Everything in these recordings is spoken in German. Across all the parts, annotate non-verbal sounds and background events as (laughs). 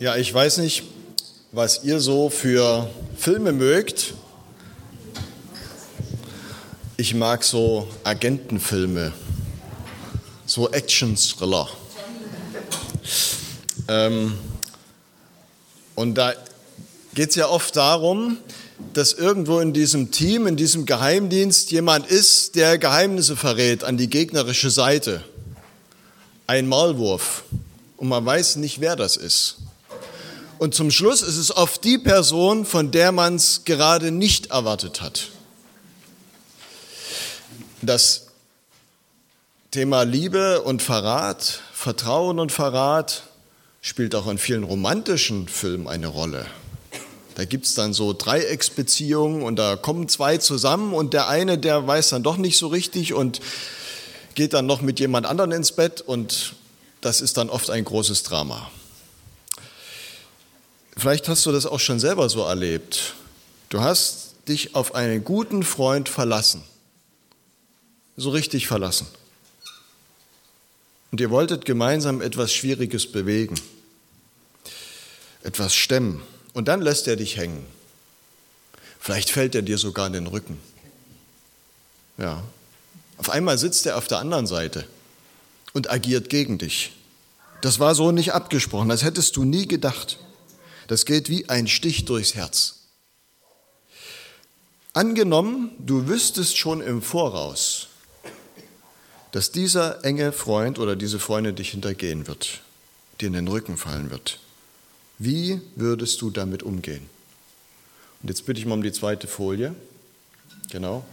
Ja, ich weiß nicht, was ihr so für Filme mögt. Ich mag so Agentenfilme, so Action-Thriller. Ähm, und da geht es ja oft darum, dass irgendwo in diesem Team, in diesem Geheimdienst jemand ist, der Geheimnisse verrät an die gegnerische Seite. Ein Maulwurf. Und man weiß nicht, wer das ist. Und zum Schluss ist es oft die Person, von der man es gerade nicht erwartet hat. Das Thema Liebe und Verrat, Vertrauen und Verrat spielt auch in vielen romantischen Filmen eine Rolle. Da gibt es dann so Dreiecksbeziehungen und da kommen zwei zusammen und der eine, der weiß dann doch nicht so richtig und geht dann noch mit jemand anderen ins Bett und das ist dann oft ein großes Drama. Vielleicht hast du das auch schon selber so erlebt. Du hast dich auf einen guten Freund verlassen. So richtig verlassen. Und ihr wolltet gemeinsam etwas Schwieriges bewegen, etwas stemmen. Und dann lässt er dich hängen. Vielleicht fällt er dir sogar in den Rücken. Ja. Auf einmal sitzt er auf der anderen Seite und agiert gegen dich. Das war so nicht abgesprochen, das hättest du nie gedacht. Das geht wie ein Stich durchs Herz. Angenommen, du wüsstest schon im Voraus, dass dieser enge Freund oder diese Freundin dich hintergehen wird, dir in den Rücken fallen wird. Wie würdest du damit umgehen? Und jetzt bitte ich mal um die zweite Folie. Genau.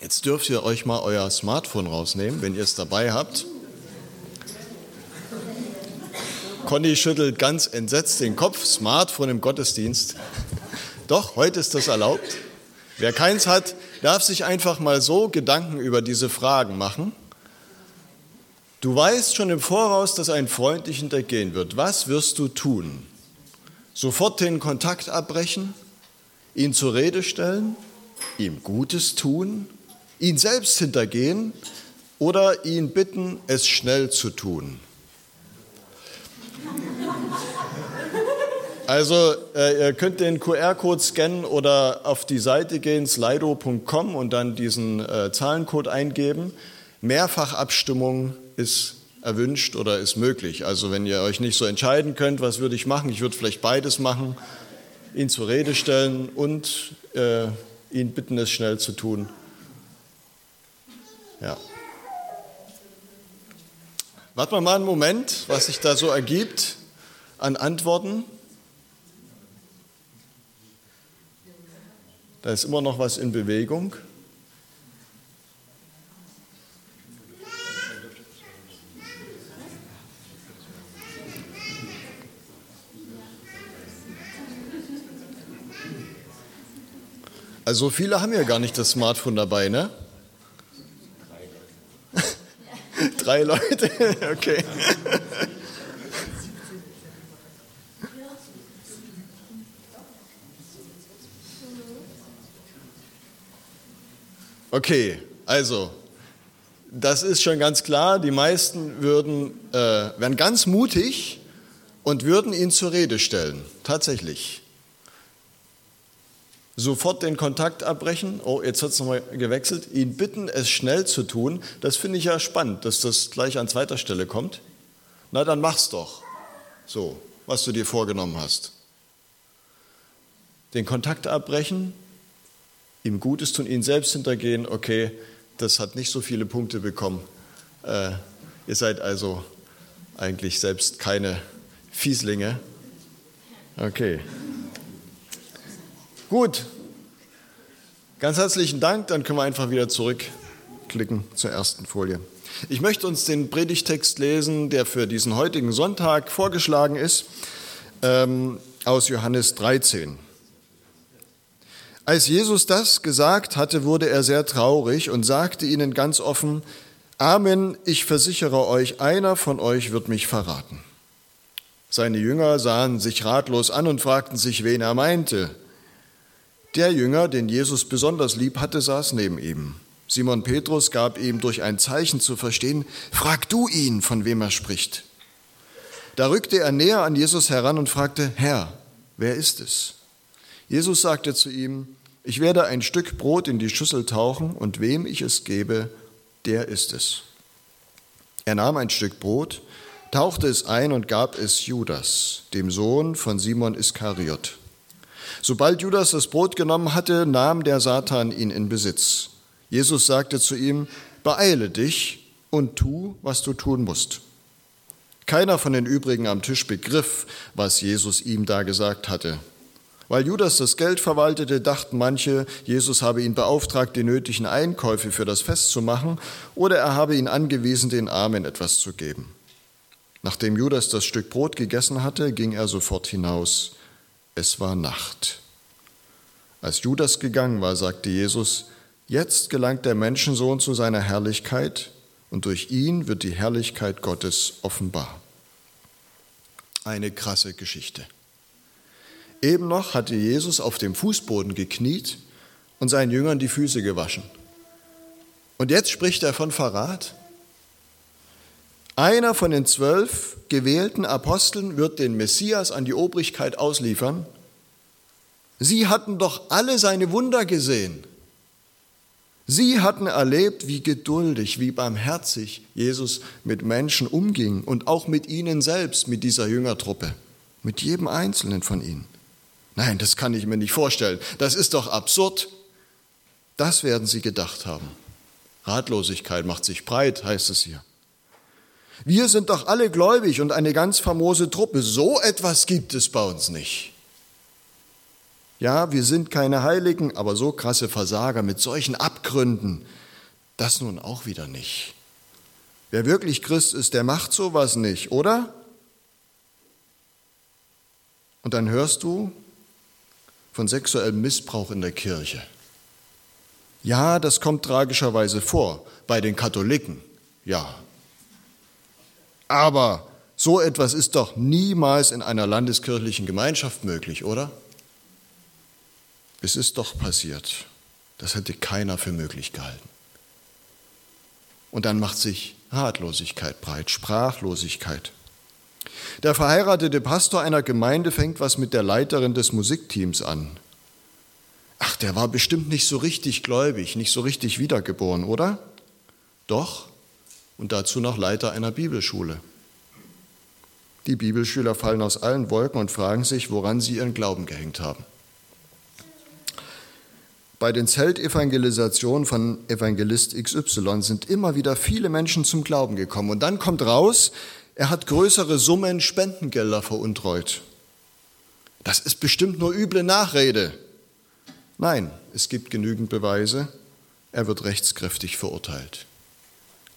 Jetzt dürft ihr euch mal euer Smartphone rausnehmen, wenn ihr es dabei habt. Conny schüttelt ganz entsetzt den Kopf. Smartphone im Gottesdienst. Doch, heute ist das erlaubt. Wer keins hat, darf sich einfach mal so Gedanken über diese Fragen machen. Du weißt schon im Voraus, dass ein Freund dich hintergehen wird. Was wirst du tun? Sofort den Kontakt abbrechen, ihn zur Rede stellen, ihm Gutes tun, ihn selbst hintergehen oder ihn bitten, es schnell zu tun. Also äh, ihr könnt den QR-Code scannen oder auf die Seite gehen, slido.com und dann diesen äh, Zahlencode eingeben. Mehrfachabstimmung ist erwünscht oder ist möglich. Also wenn ihr euch nicht so entscheiden könnt, was würde ich machen, ich würde vielleicht beides machen, ihn zur Rede stellen und äh, ihn bitten, es schnell zu tun. Ja. Warten wir mal einen Moment, was sich da so ergibt an Antworten. Da ist immer noch was in Bewegung. Also viele haben ja gar nicht das Smartphone dabei, ne? (laughs) Drei Leute, (laughs) okay. Okay, also, das ist schon ganz klar. Die meisten würden, äh, wären ganz mutig und würden ihn zur Rede stellen. Tatsächlich. Sofort den Kontakt abbrechen. Oh, jetzt hat es nochmal gewechselt. Ihn bitten, es schnell zu tun. Das finde ich ja spannend, dass das gleich an zweiter Stelle kommt. Na, dann mach's doch. So, was du dir vorgenommen hast. Den Kontakt abbrechen, ihm Gutes tun, ihn selbst hintergehen, okay, das hat nicht so viele Punkte bekommen. Äh, ihr seid also eigentlich selbst keine Fieslinge. Okay. Gut. Ganz herzlichen Dank. Dann können wir einfach wieder zurückklicken zur ersten Folie. Ich möchte uns den Predigtext lesen, der für diesen heutigen Sonntag vorgeschlagen ist, ähm, aus Johannes 13. Als Jesus das gesagt hatte, wurde er sehr traurig und sagte ihnen ganz offen, Amen, ich versichere euch, einer von euch wird mich verraten. Seine Jünger sahen sich ratlos an und fragten sich, wen er meinte. Der Jünger, den Jesus besonders lieb hatte, saß neben ihm. Simon Petrus gab ihm durch ein Zeichen zu verstehen, frag du ihn, von wem er spricht. Da rückte er näher an Jesus heran und fragte, Herr, wer ist es? Jesus sagte zu ihm, ich werde ein Stück Brot in die Schüssel tauchen und wem ich es gebe, der ist es. Er nahm ein Stück Brot, tauchte es ein und gab es Judas, dem Sohn von Simon Iskariot. Sobald Judas das Brot genommen hatte, nahm der Satan ihn in Besitz. Jesus sagte zu ihm, beeile dich und tu, was du tun musst. Keiner von den übrigen am Tisch begriff, was Jesus ihm da gesagt hatte. Weil Judas das Geld verwaltete, dachten manche, Jesus habe ihn beauftragt, die nötigen Einkäufe für das Fest zu machen, oder er habe ihn angewiesen, den Armen etwas zu geben. Nachdem Judas das Stück Brot gegessen hatte, ging er sofort hinaus. Es war Nacht. Als Judas gegangen war, sagte Jesus, Jetzt gelangt der Menschensohn zu seiner Herrlichkeit und durch ihn wird die Herrlichkeit Gottes offenbar. Eine krasse Geschichte. Eben noch hatte Jesus auf dem Fußboden gekniet und seinen Jüngern die Füße gewaschen. Und jetzt spricht er von Verrat. Einer von den zwölf gewählten Aposteln wird den Messias an die Obrigkeit ausliefern. Sie hatten doch alle seine Wunder gesehen. Sie hatten erlebt, wie geduldig, wie barmherzig Jesus mit Menschen umging und auch mit ihnen selbst, mit dieser Jüngertruppe, mit jedem einzelnen von ihnen. Nein, das kann ich mir nicht vorstellen. Das ist doch absurd. Das werden sie gedacht haben. Ratlosigkeit macht sich breit, heißt es hier. Wir sind doch alle gläubig und eine ganz famose Truppe. So etwas gibt es bei uns nicht. Ja, wir sind keine Heiligen, aber so krasse Versager mit solchen Abgründen, das nun auch wieder nicht. Wer wirklich Christ ist, der macht sowas nicht, oder? Und dann hörst du von sexuellem Missbrauch in der Kirche. Ja, das kommt tragischerweise vor, bei den Katholiken, ja. Aber so etwas ist doch niemals in einer landeskirchlichen Gemeinschaft möglich, oder? Es ist doch passiert. Das hätte keiner für möglich gehalten. Und dann macht sich Ratlosigkeit breit, Sprachlosigkeit. Der verheiratete Pastor einer Gemeinde fängt was mit der Leiterin des Musikteams an. Ach, der war bestimmt nicht so richtig gläubig, nicht so richtig wiedergeboren, oder? Doch, und dazu noch Leiter einer Bibelschule. Die Bibelschüler fallen aus allen Wolken und fragen sich, woran sie ihren Glauben gehängt haben. Bei den Zeltevangelisationen von Evangelist XY sind immer wieder viele Menschen zum Glauben gekommen. Und dann kommt raus, er hat größere Summen Spendengelder veruntreut. Das ist bestimmt nur üble Nachrede. Nein, es gibt genügend Beweise. Er wird rechtskräftig verurteilt.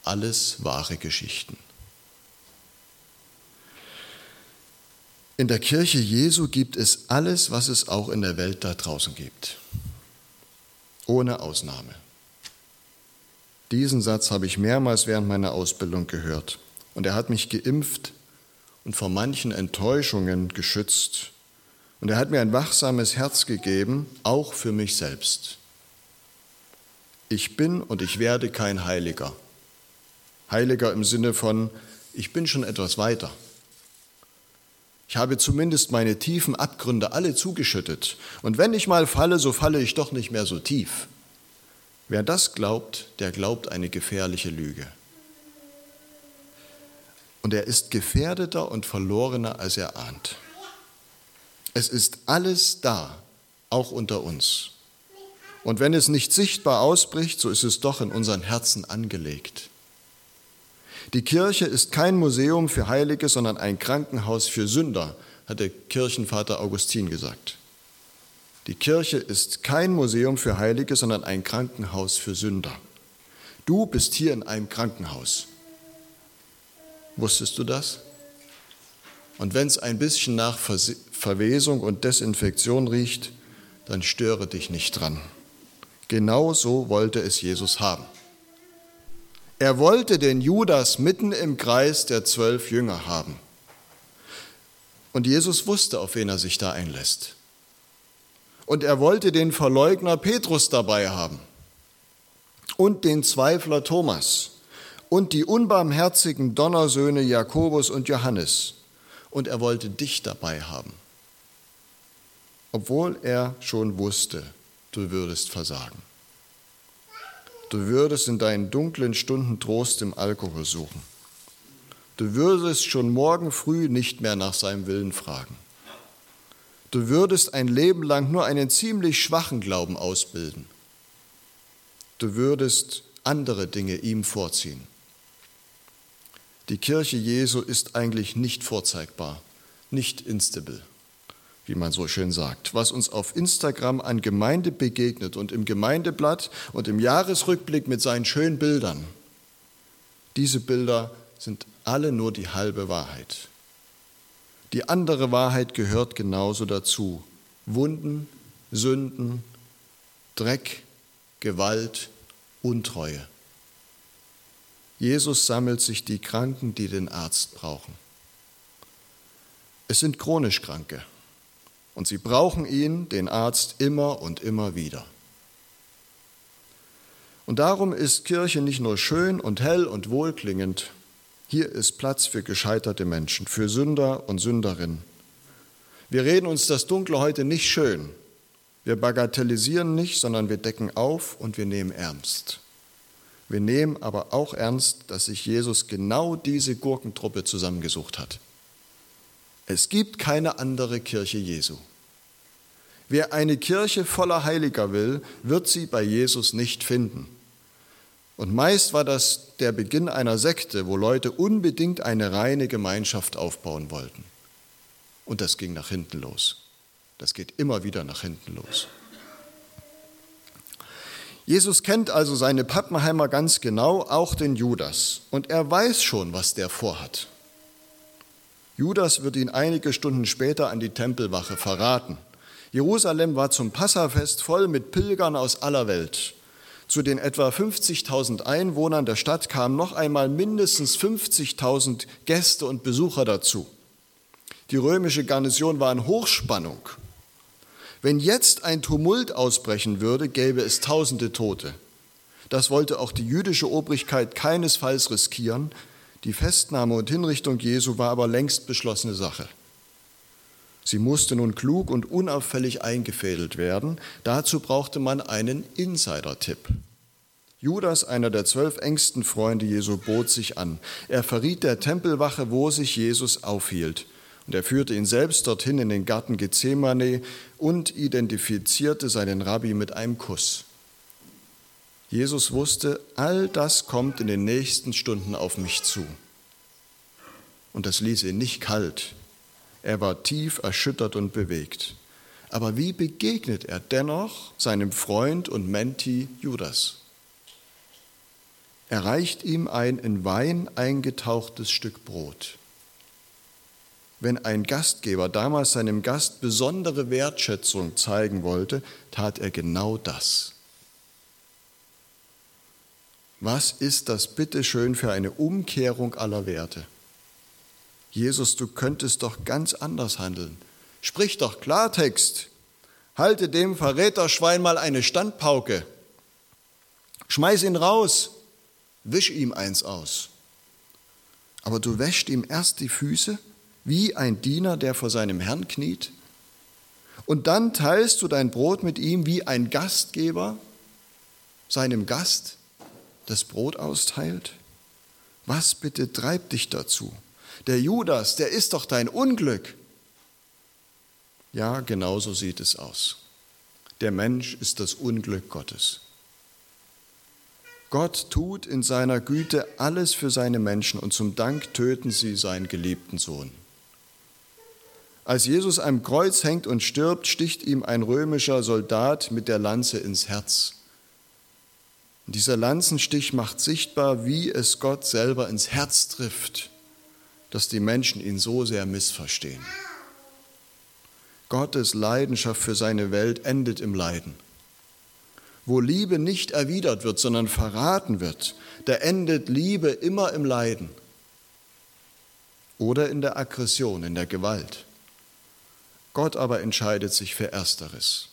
Alles wahre Geschichten. In der Kirche Jesu gibt es alles, was es auch in der Welt da draußen gibt ohne Ausnahme. Diesen Satz habe ich mehrmals während meiner Ausbildung gehört und er hat mich geimpft und vor manchen Enttäuschungen geschützt und er hat mir ein wachsames Herz gegeben, auch für mich selbst. Ich bin und ich werde kein Heiliger. Heiliger im Sinne von, ich bin schon etwas weiter. Ich habe zumindest meine tiefen Abgründe alle zugeschüttet. Und wenn ich mal falle, so falle ich doch nicht mehr so tief. Wer das glaubt, der glaubt eine gefährliche Lüge. Und er ist gefährdeter und verlorener, als er ahnt. Es ist alles da, auch unter uns. Und wenn es nicht sichtbar ausbricht, so ist es doch in unseren Herzen angelegt. Die Kirche ist kein Museum für Heilige, sondern ein Krankenhaus für Sünder, hat der Kirchenvater Augustin gesagt. Die Kirche ist kein Museum für Heilige, sondern ein Krankenhaus für Sünder. Du bist hier in einem Krankenhaus. Wusstest du das? Und wenn es ein bisschen nach Verwesung und Desinfektion riecht, dann störe dich nicht dran. Genau so wollte es Jesus haben. Er wollte den Judas mitten im Kreis der zwölf Jünger haben. Und Jesus wusste, auf wen er sich da einlässt. Und er wollte den Verleugner Petrus dabei haben und den Zweifler Thomas und die unbarmherzigen Donnersöhne Jakobus und Johannes und er wollte dich dabei haben, obwohl er schon wusste, du würdest versagen. Du würdest in deinen dunklen Stunden Trost im Alkohol suchen. Du würdest schon morgen früh nicht mehr nach seinem Willen fragen. Du würdest ein Leben lang nur einen ziemlich schwachen Glauben ausbilden. Du würdest andere Dinge ihm vorziehen. Die Kirche Jesu ist eigentlich nicht vorzeigbar, nicht instabil, wie man so schön sagt. Was uns auf Instagram an Gemeinde begegnet und im Gemeindeblatt und im Jahresrückblick mit seinen schönen Bildern, diese Bilder sind alle nur die halbe Wahrheit. Die andere Wahrheit gehört genauso dazu. Wunden, Sünden, Dreck, Gewalt, Untreue. Jesus sammelt sich die Kranken, die den Arzt brauchen. Es sind chronisch Kranke und sie brauchen ihn, den Arzt, immer und immer wieder. Und darum ist Kirche nicht nur schön und hell und wohlklingend, hier ist Platz für gescheiterte Menschen, für Sünder und Sünderinnen. Wir reden uns das Dunkle heute nicht schön. Wir bagatellisieren nicht, sondern wir decken auf und wir nehmen ernst. Wir nehmen aber auch ernst, dass sich Jesus genau diese Gurkentruppe zusammengesucht hat. Es gibt keine andere Kirche Jesu. Wer eine Kirche voller Heiliger will, wird sie bei Jesus nicht finden. Und meist war das der Beginn einer Sekte, wo Leute unbedingt eine reine Gemeinschaft aufbauen wollten. Und das ging nach hinten los. Das geht immer wieder nach hinten los. Jesus kennt also seine Pappenheimer ganz genau, auch den Judas. Und er weiß schon, was der vorhat. Judas wird ihn einige Stunden später an die Tempelwache verraten. Jerusalem war zum Passafest voll mit Pilgern aus aller Welt. Zu den etwa 50.000 Einwohnern der Stadt kamen noch einmal mindestens 50.000 Gäste und Besucher dazu. Die römische Garnison war in Hochspannung. Wenn jetzt ein Tumult ausbrechen würde, gäbe es tausende Tote. Das wollte auch die jüdische Obrigkeit keinesfalls riskieren. Die Festnahme und Hinrichtung Jesu war aber längst beschlossene Sache. Sie musste nun klug und unauffällig eingefädelt werden. Dazu brauchte man einen Insider-Tipp. Judas, einer der zwölf engsten Freunde Jesu, bot sich an. Er verriet der Tempelwache, wo sich Jesus aufhielt. Und er führte ihn selbst dorthin in den Garten Gethsemane und identifizierte seinen Rabbi mit einem Kuss. Jesus wusste, all das kommt in den nächsten Stunden auf mich zu. Und das ließ ihn nicht kalt. Er war tief erschüttert und bewegt. Aber wie begegnet er dennoch seinem Freund und Menti Judas? Er reicht ihm ein in Wein eingetauchtes Stück Brot wenn ein Gastgeber damals seinem Gast besondere Wertschätzung zeigen wollte, tat er genau das. Was ist das bitteschön für eine Umkehrung aller Werte? Jesus, du könntest doch ganz anders handeln. Sprich doch Klartext. Halte dem Verräterschwein mal eine Standpauke. Schmeiß ihn raus. Wisch ihm eins aus. Aber du wäscht ihm erst die Füße? Wie ein Diener, der vor seinem Herrn kniet? Und dann teilst du dein Brot mit ihm wie ein Gastgeber seinem Gast das Brot austeilt? Was bitte treibt dich dazu? Der Judas, der ist doch dein Unglück. Ja, genau so sieht es aus. Der Mensch ist das Unglück Gottes. Gott tut in seiner Güte alles für seine Menschen und zum Dank töten sie seinen geliebten Sohn. Als Jesus am Kreuz hängt und stirbt, sticht ihm ein römischer Soldat mit der Lanze ins Herz. Und dieser Lanzenstich macht sichtbar, wie es Gott selber ins Herz trifft, dass die Menschen ihn so sehr missverstehen. Gottes Leidenschaft für seine Welt endet im Leiden. Wo Liebe nicht erwidert wird, sondern verraten wird, da endet Liebe immer im Leiden oder in der Aggression, in der Gewalt. Gott aber entscheidet sich für Ersteres.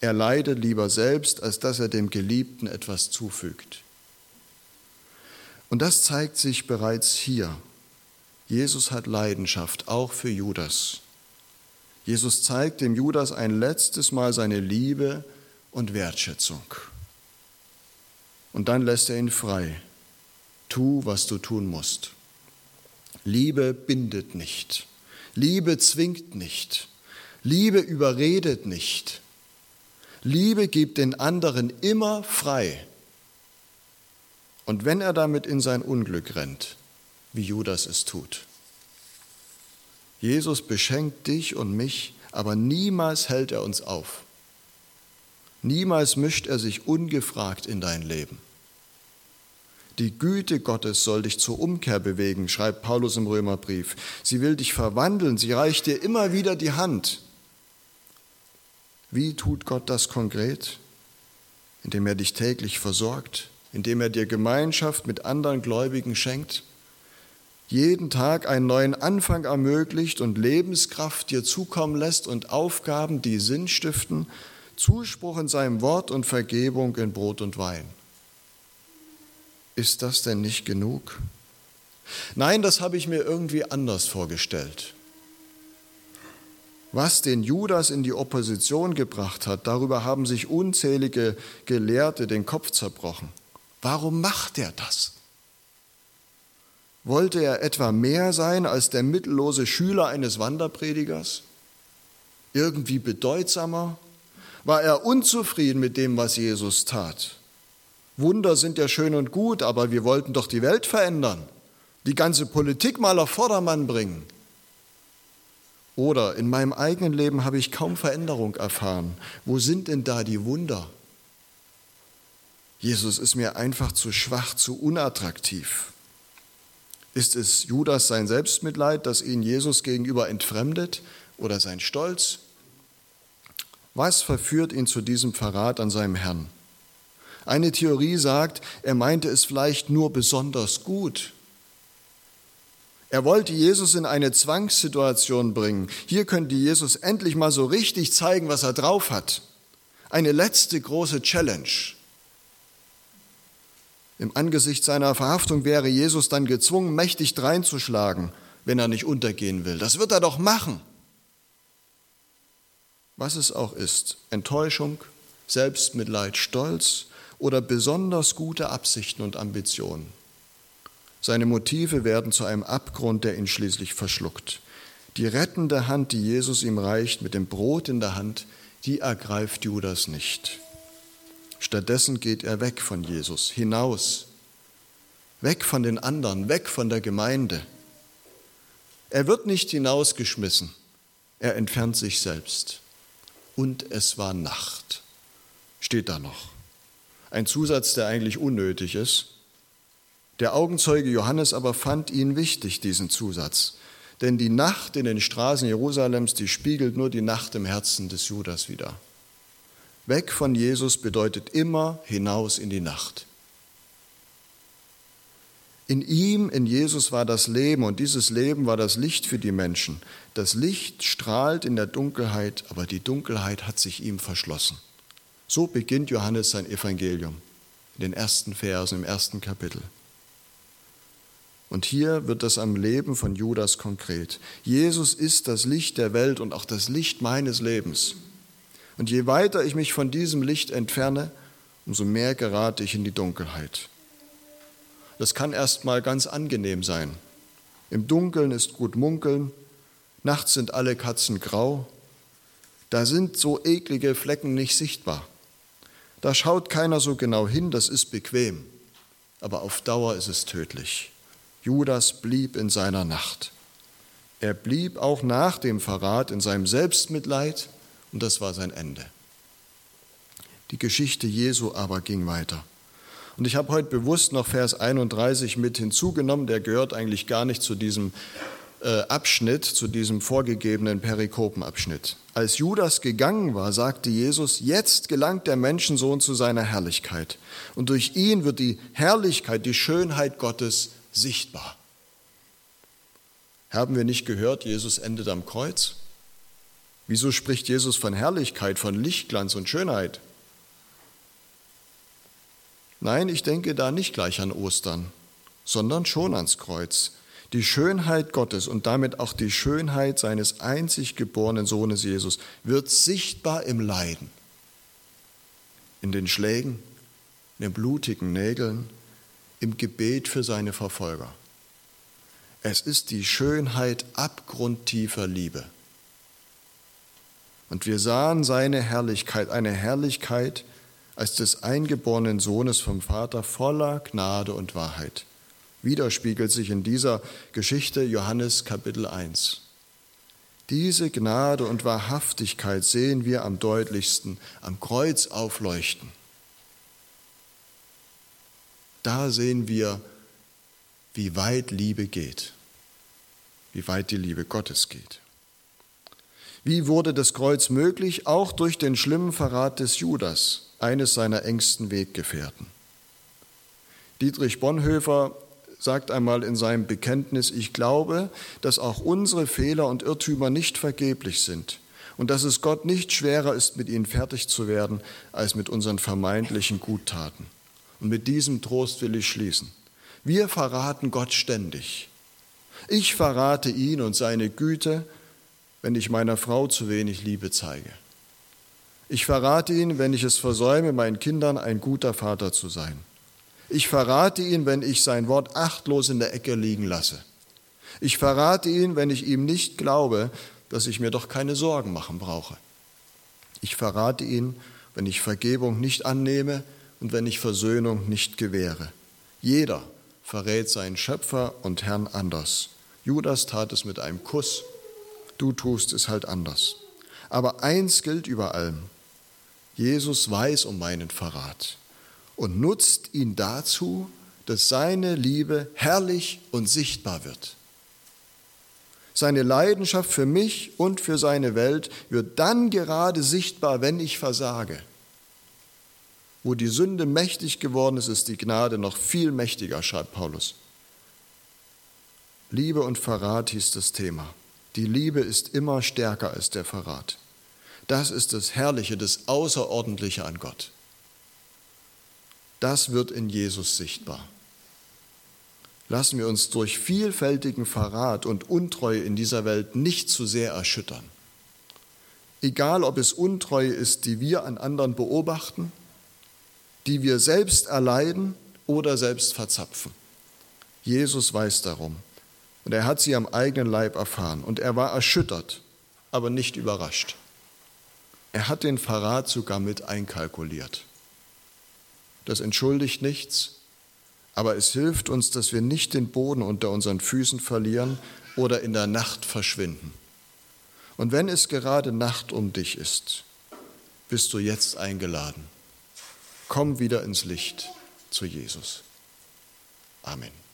Er leidet lieber selbst, als dass er dem Geliebten etwas zufügt. Und das zeigt sich bereits hier. Jesus hat Leidenschaft, auch für Judas. Jesus zeigt dem Judas ein letztes Mal seine Liebe und Wertschätzung. Und dann lässt er ihn frei. Tu, was du tun musst. Liebe bindet nicht. Liebe zwingt nicht. Liebe überredet nicht. Liebe gibt den anderen immer frei. Und wenn er damit in sein Unglück rennt, wie Judas es tut. Jesus beschenkt dich und mich, aber niemals hält er uns auf. Niemals mischt er sich ungefragt in dein Leben. Die Güte Gottes soll dich zur Umkehr bewegen, schreibt Paulus im Römerbrief. Sie will dich verwandeln, sie reicht dir immer wieder die Hand. Wie tut Gott das konkret? Indem er dich täglich versorgt, indem er dir Gemeinschaft mit anderen Gläubigen schenkt, jeden Tag einen neuen Anfang ermöglicht und Lebenskraft dir zukommen lässt und Aufgaben, die Sinn stiften, Zuspruch in seinem Wort und Vergebung in Brot und Wein. Ist das denn nicht genug? Nein, das habe ich mir irgendwie anders vorgestellt. Was den Judas in die Opposition gebracht hat, darüber haben sich unzählige Gelehrte den Kopf zerbrochen. Warum macht er das? Wollte er etwa mehr sein als der mittellose Schüler eines Wanderpredigers? Irgendwie bedeutsamer? War er unzufrieden mit dem, was Jesus tat? Wunder sind ja schön und gut, aber wir wollten doch die Welt verändern, die ganze Politik mal auf Vordermann bringen. Oder in meinem eigenen Leben habe ich kaum Veränderung erfahren. Wo sind denn da die Wunder? Jesus ist mir einfach zu schwach, zu unattraktiv. Ist es Judas sein Selbstmitleid, das ihn Jesus gegenüber entfremdet, oder sein Stolz? Was verführt ihn zu diesem Verrat an seinem Herrn? Eine Theorie sagt, er meinte es vielleicht nur besonders gut. Er wollte Jesus in eine Zwangssituation bringen. Hier könnte Jesus endlich mal so richtig zeigen, was er drauf hat. Eine letzte große Challenge. Im Angesicht seiner Verhaftung wäre Jesus dann gezwungen, mächtig dreinzuschlagen, wenn er nicht untergehen will. Das wird er doch machen. Was es auch ist, Enttäuschung, Selbstmitleid, Stolz oder besonders gute Absichten und Ambitionen. Seine Motive werden zu einem Abgrund, der ihn schließlich verschluckt. Die rettende Hand, die Jesus ihm reicht, mit dem Brot in der Hand, die ergreift Judas nicht. Stattdessen geht er weg von Jesus, hinaus, weg von den anderen, weg von der Gemeinde. Er wird nicht hinausgeschmissen, er entfernt sich selbst. Und es war Nacht, steht da noch. Ein Zusatz, der eigentlich unnötig ist. Der Augenzeuge Johannes aber fand ihn wichtig, diesen Zusatz. Denn die Nacht in den Straßen Jerusalems, die spiegelt nur die Nacht im Herzen des Judas wider. Weg von Jesus bedeutet immer hinaus in die Nacht. In ihm, in Jesus war das Leben und dieses Leben war das Licht für die Menschen. Das Licht strahlt in der Dunkelheit, aber die Dunkelheit hat sich ihm verschlossen. So beginnt Johannes sein Evangelium in den ersten Versen im ersten Kapitel. Und hier wird das am Leben von Judas konkret. Jesus ist das Licht der Welt und auch das Licht meines Lebens. Und je weiter ich mich von diesem Licht entferne, umso mehr gerate ich in die Dunkelheit. Das kann erst mal ganz angenehm sein. Im Dunkeln ist gut munkeln, nachts sind alle Katzen grau, da sind so eklige Flecken nicht sichtbar. Da schaut keiner so genau hin, das ist bequem, aber auf Dauer ist es tödlich. Judas blieb in seiner Nacht. Er blieb auch nach dem Verrat in seinem Selbstmitleid und das war sein Ende. Die Geschichte Jesu aber ging weiter. Und ich habe heute bewusst noch Vers 31 mit hinzugenommen, der gehört eigentlich gar nicht zu diesem äh, Abschnitt, zu diesem vorgegebenen Perikopenabschnitt. Als Judas gegangen war, sagte Jesus, jetzt gelangt der Menschensohn zu seiner Herrlichkeit. Und durch ihn wird die Herrlichkeit, die Schönheit Gottes sichtbar. Haben wir nicht gehört, Jesus endet am Kreuz? Wieso spricht Jesus von Herrlichkeit, von Lichtglanz und Schönheit? Nein, ich denke da nicht gleich an Ostern, sondern schon ans Kreuz. Die Schönheit Gottes und damit auch die Schönheit seines einzig geborenen Sohnes Jesus wird sichtbar im Leiden, in den Schlägen, in den blutigen Nägeln, im Gebet für seine Verfolger. Es ist die Schönheit abgrundtiefer Liebe. Und wir sahen seine Herrlichkeit, eine Herrlichkeit als des eingeborenen Sohnes vom Vater voller Gnade und Wahrheit. Widerspiegelt sich in dieser Geschichte Johannes Kapitel 1. Diese Gnade und Wahrhaftigkeit sehen wir am deutlichsten am Kreuz aufleuchten. Da sehen wir, wie weit Liebe geht, wie weit die Liebe Gottes geht. Wie wurde das Kreuz möglich? Auch durch den schlimmen Verrat des Judas, eines seiner engsten Weggefährten. Dietrich Bonhoeffer sagt einmal in seinem Bekenntnis, ich glaube, dass auch unsere Fehler und Irrtümer nicht vergeblich sind und dass es Gott nicht schwerer ist, mit ihnen fertig zu werden, als mit unseren vermeintlichen Guttaten. Und mit diesem Trost will ich schließen. Wir verraten Gott ständig. Ich verrate ihn und seine Güte, wenn ich meiner Frau zu wenig Liebe zeige. Ich verrate ihn, wenn ich es versäume, meinen Kindern ein guter Vater zu sein. Ich verrate ihn, wenn ich sein Wort achtlos in der Ecke liegen lasse. Ich verrate ihn, wenn ich ihm nicht glaube, dass ich mir doch keine Sorgen machen brauche. Ich verrate ihn, wenn ich Vergebung nicht annehme und wenn ich Versöhnung nicht gewähre. Jeder verrät seinen Schöpfer und Herrn anders. Judas tat es mit einem Kuss du tust es halt anders. Aber eins gilt über allem. Jesus weiß um meinen Verrat und nutzt ihn dazu, dass seine Liebe herrlich und sichtbar wird. Seine Leidenschaft für mich und für seine Welt wird dann gerade sichtbar, wenn ich versage. Wo die Sünde mächtig geworden ist, ist die Gnade noch viel mächtiger, schreibt Paulus. Liebe und Verrat hieß das Thema. Die Liebe ist immer stärker als der Verrat. Das ist das Herrliche, das Außerordentliche an Gott. Das wird in Jesus sichtbar. Lassen wir uns durch vielfältigen Verrat und Untreue in dieser Welt nicht zu sehr erschüttern. Egal, ob es Untreue ist, die wir an anderen beobachten, die wir selbst erleiden oder selbst verzapfen. Jesus weiß darum. Und er hat sie am eigenen Leib erfahren. Und er war erschüttert, aber nicht überrascht. Er hat den Verrat sogar mit einkalkuliert. Das entschuldigt nichts, aber es hilft uns, dass wir nicht den Boden unter unseren Füßen verlieren oder in der Nacht verschwinden. Und wenn es gerade Nacht um dich ist, bist du jetzt eingeladen. Komm wieder ins Licht zu Jesus. Amen.